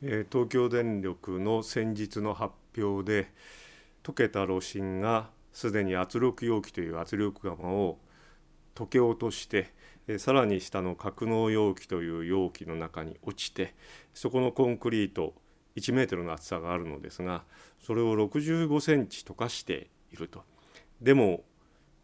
東京電力の先日の発表で溶けた炉心がすでに圧力容器という圧力釜を溶け落としてさらに下の格納容器という容器の中に落ちてそこのコンクリート1メートルの厚さがあるのですがそれを65センチ溶かしていると。でも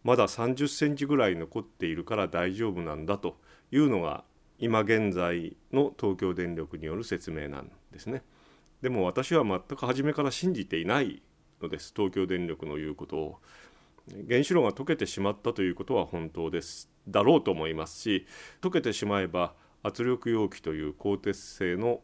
まだ30センチぐらい残っているから大丈夫なんだというのが今現在の東京電力による説明なんですね。でも私は全く初めから信じていないのです東京電力の言うことを。原子炉が溶けてしまったということは本当ですだろうと思いますし溶けてしまえば圧力容器という鋼鉄製の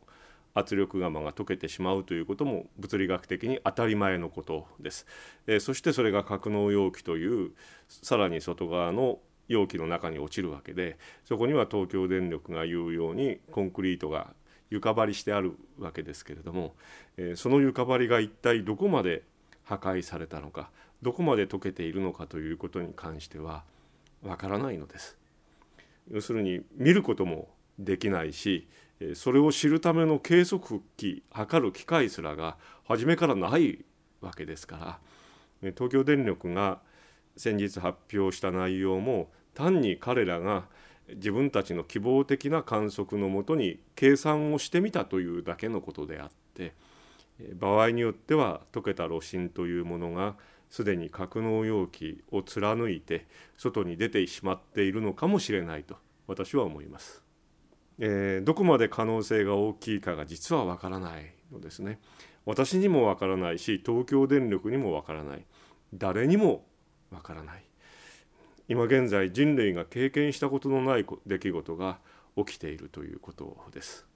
圧力釜が溶けてしまうということも物理学的に当たり前のことです。えそしてそれが格納容器というさらに外側の容器の中に落ちるわけでそこには東京電力が言うようにコンクリートが床張りしてあるわけですけれども、えその床張りが一体どこまで破壊されたのかどこまで溶けているのかということに関してはわからないのです。要するに見ることもできないしそれを知るための計測器測る機械すらが初めからないわけですから東京電力が先日発表した内容も単に彼らが自分たちの希望的な観測のもとに計算をしてみたというだけのことであって場合によっては溶けた炉心というものがすでに格納容器を貫いて外に出てしまっているのかもしれないと私は思います。えー、どこまで可能性が大きいかが実はわからないのですね。私にもわからないし東京電力にもわからない誰にもわからない今現在人類が経験したことのない出来事が起きているということです。